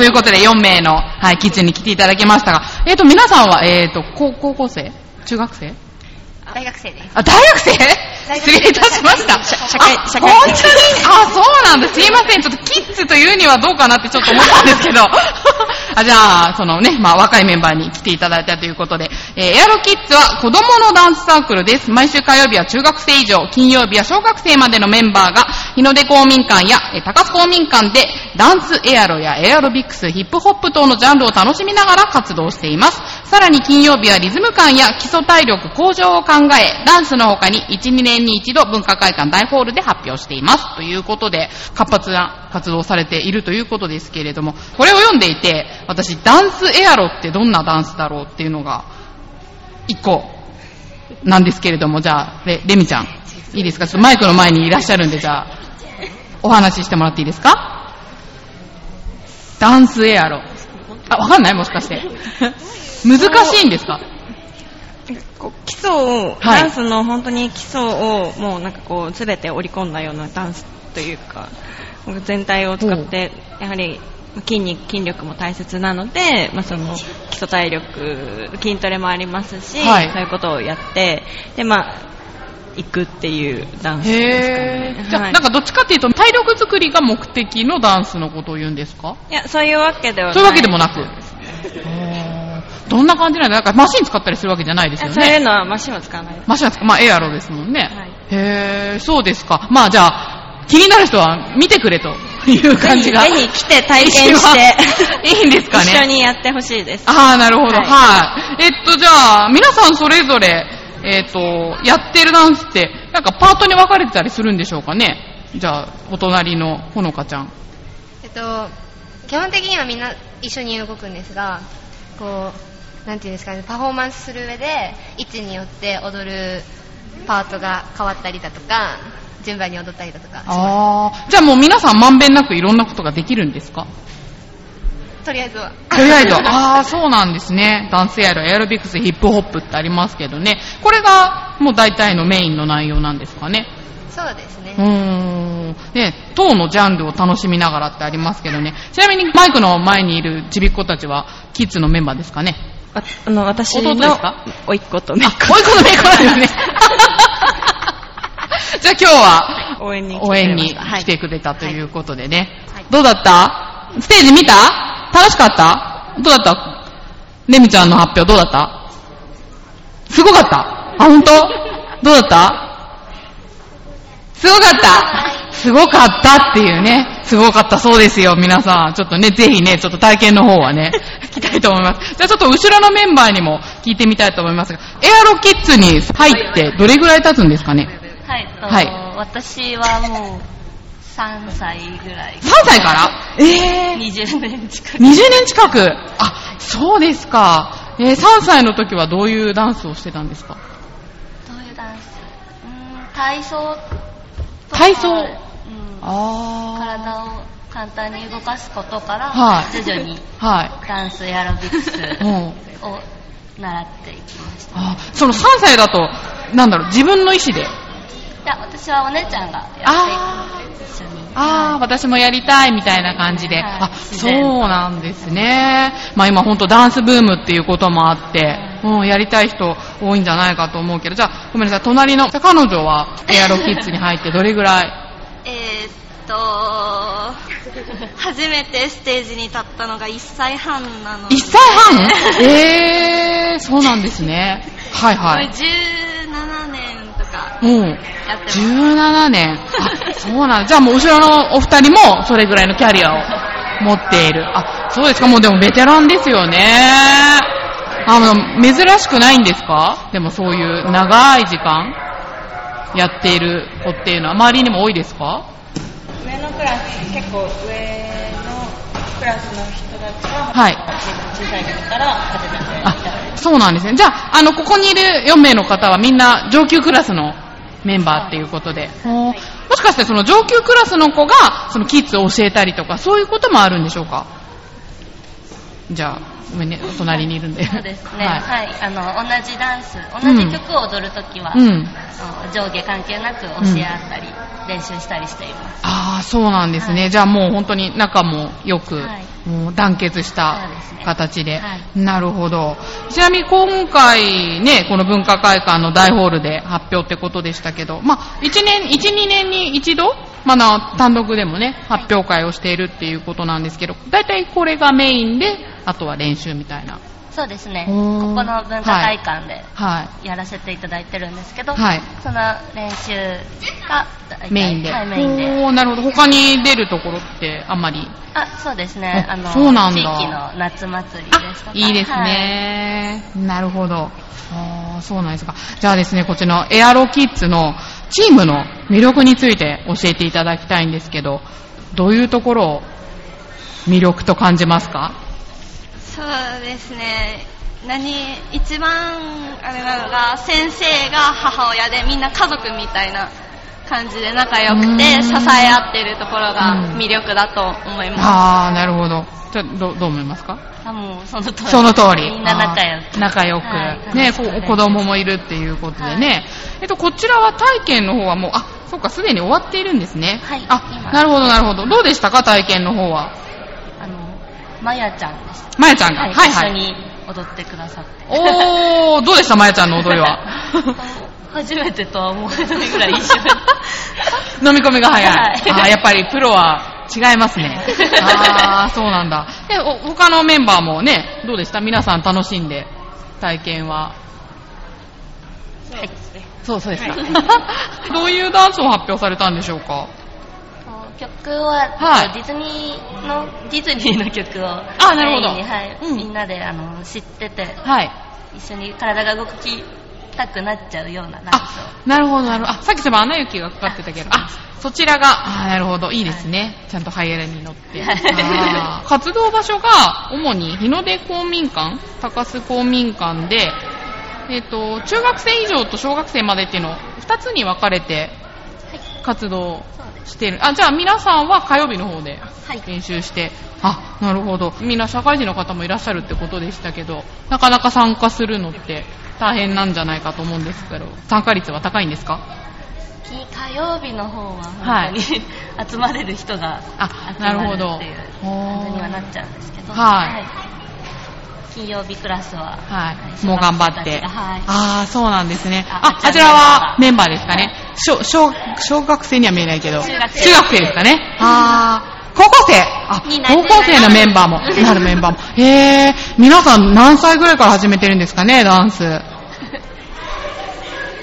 ということで4名の、はい、キッズに来ていただきましたが、えっ、と、皆さんは、えっ、と、高校生？中学生？大学生です。あ、大学生？失礼いたしました。社会あ社会本当に？あ、そうなんだ。すいません。ちょっとキッズというにはどうかなってちょっと思ったんですけど。あじゃあ、そのね、まあ若いメンバーに来ていただいたということで、えーエアロキッズは子供のダンスサークルです。毎週火曜日は中学生以上、金曜日は小学生までのメンバーが、日の出公民館や、えー高須公民館で、ダンスエアロやエアロビクス、ヒップホップ等のジャンルを楽しみながら活動しています。さらに金曜日はリズム感や基礎体力向上を考え、ダンスの他に1、2年に一度文化会館大ホールで発表しています。ということで、活発な活動をされているということですけれども、これを読んでいて、私、ダンスエアロってどんなダンスだろうっていうのが、一個、なんですけれども、じゃあ、レ、レミちゃん、いいですか？ちょっとマイクの前にいらっしゃるんで、じゃあ、お話ししてもらっていいですか？ダンスエアロ。あ、わかんない？もしかして。難しいんですか？基礎を、はい。ダンスの本当に基礎をもうなんかこう全て織り込んだようなダンスというか全体を使ってやはり筋肉筋力も大切なので、まあ、その基礎体力筋トレもありますし、はい。そういうことをやってでまあ行くっていうダンスですかへねー。じゃあ、はいなんかどっちかっていうと、体力作りが目的のダンスのことを言うんですか？いやそういうわけではないそういうわけでもなく。どんな感じなんだ？なんかマシン使ったりするわけじゃないですよそういうね。のはマシンは使わないですマシンは使まあエアロですもんね。はいへー、そうですか。まあじゃあ、気になる人は見てくれという感じが。ぜひ来て体験していいんですかね。一緒にやってほしいですああ、なるほど。はいはい。えっと、じゃあ、皆さんそれぞれ、えっと、やってるダンスって、なんかパートに分かれてたりするんでしょうかね？じゃあ、お隣のほのかちゃん。えっと、基本的にはみんな一緒に動くんですが、こう、なんていうんですかね、パフォーマンスする上で、位置によって踊るパートが変わったりだとか、順番に踊ったりだとかああ、じゃあもう皆さんまんべんなくいろんなことができるんですか？す。とりあえずは。とりあえずは、ああ、そうなんですね。ダンスエアロ、エアロビクス、ヒップホップってありますけどね。これがもう大体のメインの内容なんですかね。そうですね。うーん。ね、当のジャンルを楽しみながらってありますけどね。ちなみにマイクの前にいるちびっ子たちは、キッズのメンバーですかね。ああの私弟のですか？甥っ子とねあ、追い込のメンバーなんですね。じゃあ今日は、応援に来てくれたということでね。はいどうだった？ステージ見た？楽しかった？どうだった？レミちゃんの発表どうだった？すごかった？あ、本当？どうだった？すごかった？すごかったっていうね。すごかったそうですよ、皆さん。ちょっとね、ぜひね、ちょっと体験の方はね、聞きたいと思います。じゃあちょっと後ろのメンバーにも聞いてみたいと思いますが、エアロキッズに入ってどれぐらい経つんですかね？はい、とはい。私はもう3歳ぐらい。3歳から？ええ20年近く。20年近く？あ、そうですか。えー、3歳の時はどういうダンスをしてたんですか？どういうダンス？うーん、体操体操？うん、あ体を簡単に動かすことから、はい徐々にはい。ダンスエアロビクスうん。を習っていきました。あ、その3歳だと、なんだろう、自分の意思で？いや、私はお姉ちゃんがやって一緒に。ああ、私もやりたいみたいな感じで。はいあ、そうなんですね。まあ今本当ダンスブームっていうこともあって、うん、やりたい人多いんじゃないかと思うけど、じゃあ、ごめんなさい、隣の、じゃあ彼女はエアロキッズに入ってどれぐらい？えーっと、初めてステージに立ったのが1歳半なので、1歳半？ええー、そうなんですね。はいはい。17年とかうん。やってます。17年。あ、そうなんじゃあもう後ろのお二人もそれぐらいのキャリアを持っている。あ、そうですか。もうでもベテランですよね。あの、珍しくないんですか？でもそういう長い時間やっている子っていうのは周りにも多いですか？上のクラス結構上のクラスの人たちははい。小さい時から始めていたあ、そうなんですね。じゃあ、あの、ここにいる4名の方はみんな上級クラスのメンバーっていうことで。ほうもしかしてその上級クラスの子が、そのキッズを教えたりとか、そういうこともあるんでしょうか？じゃあ、ね、お隣にいるんで。そうですね。ははい。あの、同じダンス、同じ曲を踊るときは、い。うん。上下関係なく教え合ったり、練習したりしています。ああ、そうなんですね。はいじゃあもう本当に仲も良く、はいもう団結した形で。はなるほど。ちなみに今回ね、この文化会館の大ホールで発表ってことでしたけど、まあ、1年、1、2年に一度、まだ単独でもね、発表会をしているっていうことなんですけど、大体これがメインで、あとは練習みたいな。そうですね。ここの文化会館ではい。やらせていただいてるんですけど、はいその練習がメインで。はい、メインで。おーなるほど。他に出るところってあんまり？あ、そうですね。ああの、そうなんだ地域の夏祭りですとか。あ、いいですね。なるほど。あーそうなんですか。じゃあですね、こちらのエアロキッズのチームの魅力について教えていただきたいんですけど、どういうところを魅力と感じますか？そうですね。何、一番あれなのが、先生が母親でみんな家族みたいな感じで仲良くて、支え合ってるところがうん魅力だと思います。ああ、なるほど。じゃあ、どどう思いますか？あもうその通り。その通り。みんな仲良く。仲良く。はいね、子供もいるっていうことでね。えっと、こちらは体験の方はもう、あ、そうか、すでに終わっているんですね。はいあ、今なるほど、なるほど。どうでしたか、体験の方は。まやちゃんです。まやちゃんが？は、はいい、はい、一緒に踊ってくださって。おー、どうでした、まやちゃんの踊りは？初めてとは思えないぐらい一緒に。飲み込みが早い。はいあーやっぱりプロは違いますね。あー、そうなんだ。で、お他のメンバーもね、どうでした？皆さん楽しんで、体験は？そうですね。そう、そうですか。どういうダンスを発表されたんでしょうか？曲は、はい。ディズニーの、ディズニーの曲を、あなるほど。はい、うん。みんなであの知ってて、はい。一緒に体が動きたくなっちゃうようななるほど、なるほど。あ、さっきそういえばアナ雪がかかってたけど、あ、そちらが、あ、なるほど、いいですね。ちゃんとハイエラに乗って。活動場所が、主に日の出公民館、高須公民館で、えっ、と、中学生以上と小学生までっていうのを2つに分かれて活動してる。あ、じゃあ皆さんは火曜日の方ではい練習して、あ、なるほど。みんな社会人の方もいらっしゃるってことでしたけど、なかなか参加するのって大変なんじゃないかと思うんですけど、参加率は高いんですか？火曜日の方ははい本当に、集まれる人があ集まるなるほどっていう感じにはなっちゃうんですけど、はい金曜日クラスは、はい。もう頑張って。はいああ、そうなんですね。ああ、あちらはメンバーですかね？小、小、小学生には見えないけど。中学生ですかね。ああ、高校生あ、高校生のメンバーも、なるメンバーも。へえ、皆さん何歳ぐらいから始めてるんですかね、ダンス。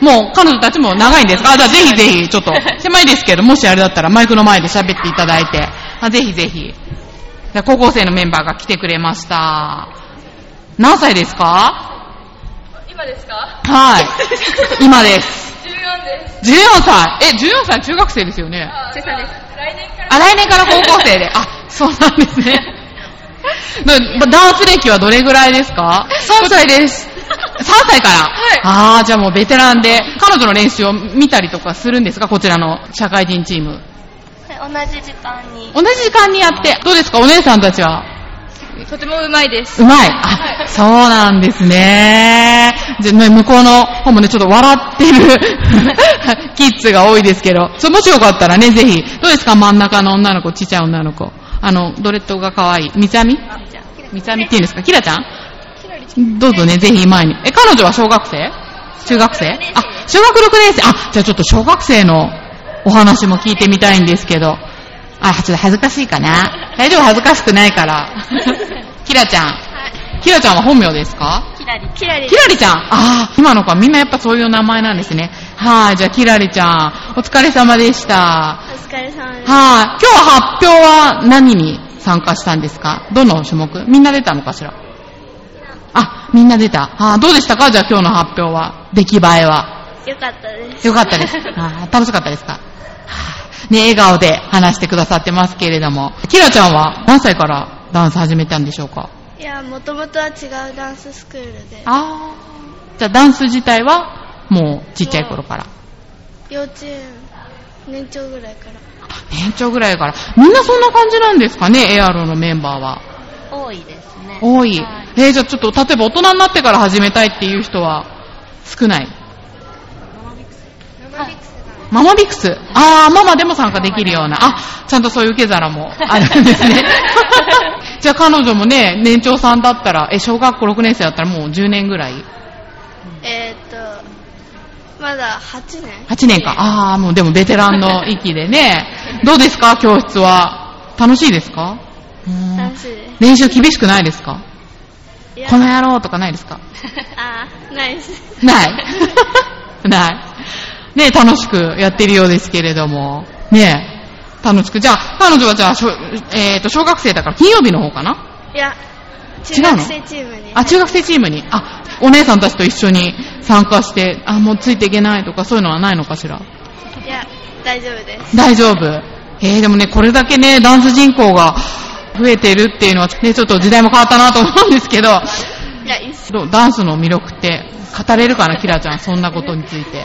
もう彼女たちも長いんですか？あ、じゃあぜひぜひ、ちょっと、狭いですけど、もしあれだったらマイクの前で喋っていただいて、あぜひぜひ。じゃあ高校生のメンバーが来てくれました。何歳ですか？今ですか？はい。今です。?14 です。14歳。え、14歳中学生ですよね？中3です。来年からあ、来年から高校生で。あ、そうなんですね。なダンス歴はどれぐらいですか ?3 歳です。3歳からはいああ、じゃあもうベテランで、彼女の練習を見たりとかするんですか？こちらの社会人チーム。同じ時間に同じ時間にやって、どうですか？お姉さんたちは？とてもうまいです。うまい。あ、そうなんですね。じゃあね、向こうの方もね、ちょっと笑ってる キッズが多いですけど、そもしよかったらね、ぜひ、どうですか？真ん中の女の子、ちっちゃい女の子。あの、ドレッドが可愛い？みつあみ？みつあみって言うんですか？キラちゃん？どうぞね、ぜひ前に。え、彼女は小学生？中学生？あ、小学6年生。あ、じゃあちょっと小学生のお話も聞いてみたいんですけど。あ、ちょっと恥ずかしいかな。大丈夫、恥ずかしくないから。キラちゃん。キラちゃんは本名ですか？キラリキラリキラリちゃん。ああ、今の子はみんなやっぱそういう名前なんですね。はい、じゃあキラリちゃん、お疲れ様でした。お疲れ様です。はい、今日は発表は何に参加したんですか？どの種目？みんな出たのかしら？あ、みんな出た。あーどうでしたか？じゃあ今日の発表は。出来栄えは。よかったです。よかったです。あー楽しかったですか？は あね、笑顔で話してくださってますけれども。キラちゃんは何歳からダンス始めたんでしょうか？いや、もともとは違うダンススクールで、あーじゃあダンス自体はもうちっちゃい頃から。幼稚園、年長ぐらいから。年長ぐらいから。みんなそんな感じなんですかねエアロのメンバーは。多いですね。多い。はいえー、じゃあちょっと、例えば大人になってから始めたいっていう人は少ない？ママビクス。あー、ママでも参加できるような。あ、ちゃんとそういう受け皿もあるんですね。じゃあ彼女もね、年長さんだったら、え、小学校6年生だったらもう10年ぐらいえーっと、まだ8年 ?8 年か。あー、もうでもベテランの域でね。どうですか？教室は。楽しいですか？うーん楽しいです。練習厳しくないですか？この野郎とかないですか？あー、ないです。ない。ない。ね楽しくやってるようですけれども。ね楽しく。じゃあ、彼女はじゃあ、えっ、と、小学生だから金曜日の方かな？いや、違うの？中学生チームに。あ、中学生チームに。あ、お姉さんたちと一緒に参加して、あ、もうついていけないとかそういうのはないのかしら？いや、大丈夫です。大丈夫？えー、でもね、これだけね、ダンス人口が増えてるっていうのは、ね、ちょっと時代も変わったなと思うんですけど、いや、いいダンスの魅力って？語れるかな、キラちゃん、そんなことについて。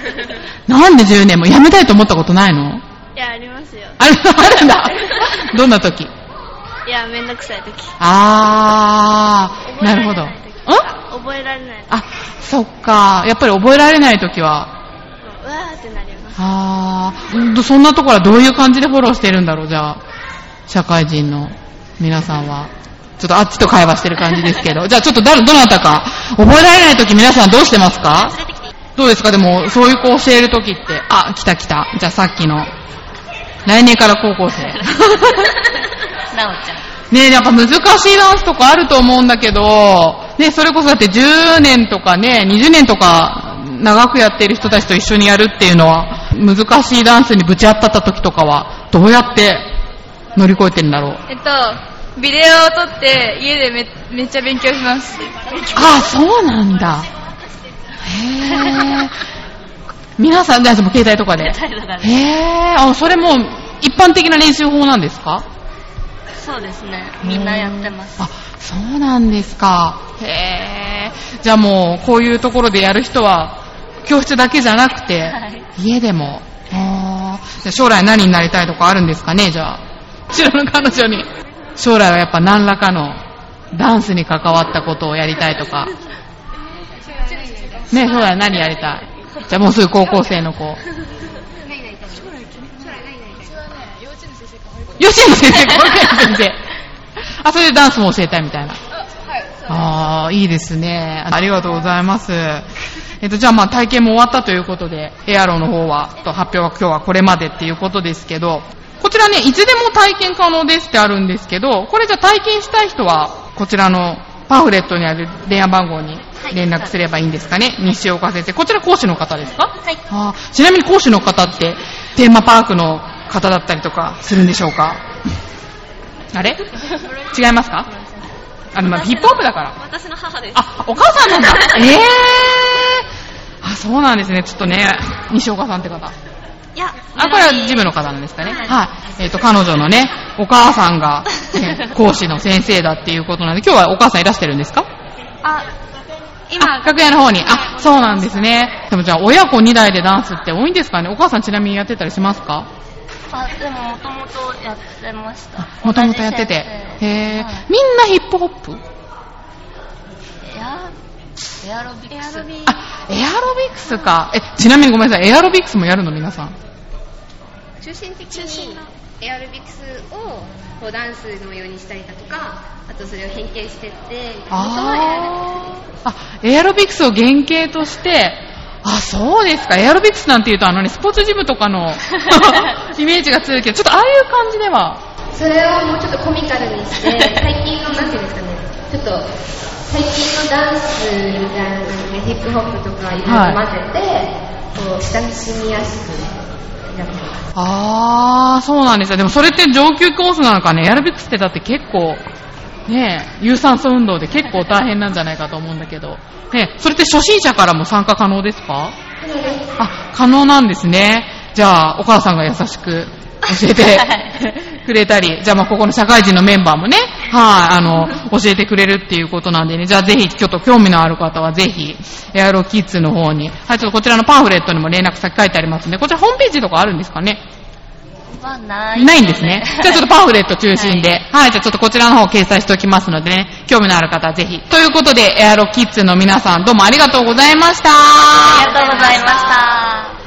なんで10年もやめたいと思ったことないの？いや、ありますよ。ある、あるんだ。どんな時？いや、めんどくさい時。あー、なるほど。ん？覚えられない。あ、そっか。やっぱり覚えられない時は、うわーってなります。あー、どそんなところはどういう感じでフォローしてるんだろう、じゃあ、社会人の皆さんは。ちょっとあっちと会話してる感じですけど。じゃあちょっと誰、どなたか、覚えられない時皆さんどうしてますか？どうですか？でも、そういう子教える時って、あ、来た来た。じゃあさっきの、来年から高校生。なおちゃん。ねやっぱ難しいダンスとかあると思うんだけど、ね、それこそだって10年とかね、20年とか長くやってる人たちと一緒にやるっていうのは、難しいダンスにぶち当たった時とかは、どうやって乗り越えてるんだろう？えっと、ビデオを撮って家でめめっちゃ勉強します。ああ、そうなんだ。へえ。皆さん、じゃあもう携帯とかで。へえ、あ、それも一般的な練習法なんですか？そうですね。みんなやってます。あ、そうなんですか。へえ。じゃあもう、こういうところでやる人は、教室だけじゃなくて、はい家でも。あーじゃあ将来何になりたいとかあるんですかね、じゃあ。後ろの彼女に。将来はやっぱ何らかのダンスに関わったことをやりたいとか。ね、将来何やりたい？じゃあもうすぐ高校生の子。幼稚園の先生、保育園の先生。あ、それでダンスも教えたいみたいな。ああ、いいですね。ありがとうございます。えっと、じゃあまあ体験も終わったということで、エアロの方は、と発表は今日はこれまでっていうことですけど、こちらね、いつでも体験可能ですってあるんですけど、これじゃあ体験したい人は、こちらのパンフレットにある電話番号に連絡すればいいんですかね？西岡先生。こちら講師の方ですか？はい。ちなみに講師の方って、テーマパークの方だったりとかするんでしょうか？あれ？違いますか？あの、まあ、ヒップホップだから。私の母です。あ、お母さんなんだ。ええー。あ、そうなんですね。ちょっとね、西岡さんって方。あ、これはジムの方なんですかね。はいはい。えっ、と、彼女のね、お母さんが、ね 講師の先生だっていうことなんで、今日はお母さんいらしてるんですか？あ、あ今、楽屋の方に。あ、そうなんですね。でもじゃあ、親子2代でダンスって多いんですかね？お母さんちなみにやってたりしますか？あ、でももともとやってました。もともとやってて。へえ、はいみんなヒップホップ？エアロビクス。あ、エアロビクスか。え、ちなみにごめんなさい。エアロビクスもやるの？皆さん。中心的にエアロビクスをこうダンスのようにしたりだとかあとそれを変形してって元はエアロビクスですあエアロビクスを原型として、あ、そうですか。エアロビクスなんて言うと、あのね、スポーツジムとかの イメージが強いけど、ちょっとああいう感じでは。それをもうちょっとコミカルにして 最近のなんていうんですかねちょっと最近のダンスみたいなのでヒップホップとかいろいろ混ぜて、こう親しみやすくやってますあー、そうなんですよ。でもそれって上級コースなのかね。エアロビクスってだって結構、ねえ、有酸素運動で結構大変なんじゃないかと思うんだけど。ねえそれって初心者からも参加可能ですか？あ、可能なんですね。じゃあ、お母さんが優しく教えてくれたり、じゃあまあここの社会人のメンバーもね、はい、あの、教えてくれるっていうことなんでね、じゃあぜひちょっと興味のある方はぜひ、エアロキッズの方に、はい、ちょっとこちらのパンフレットにも連絡先書いてありますんで、こちらホームページとかあるんですかね？はない。ないんですね。じゃあちょっとパンフレット中心で。はい、じゃあちょっとこちらの方掲載しておきますのでね、興味のある方はぜひ。ということで、エアロキッズの皆さんどうもありがとうございました。ありがとうございました。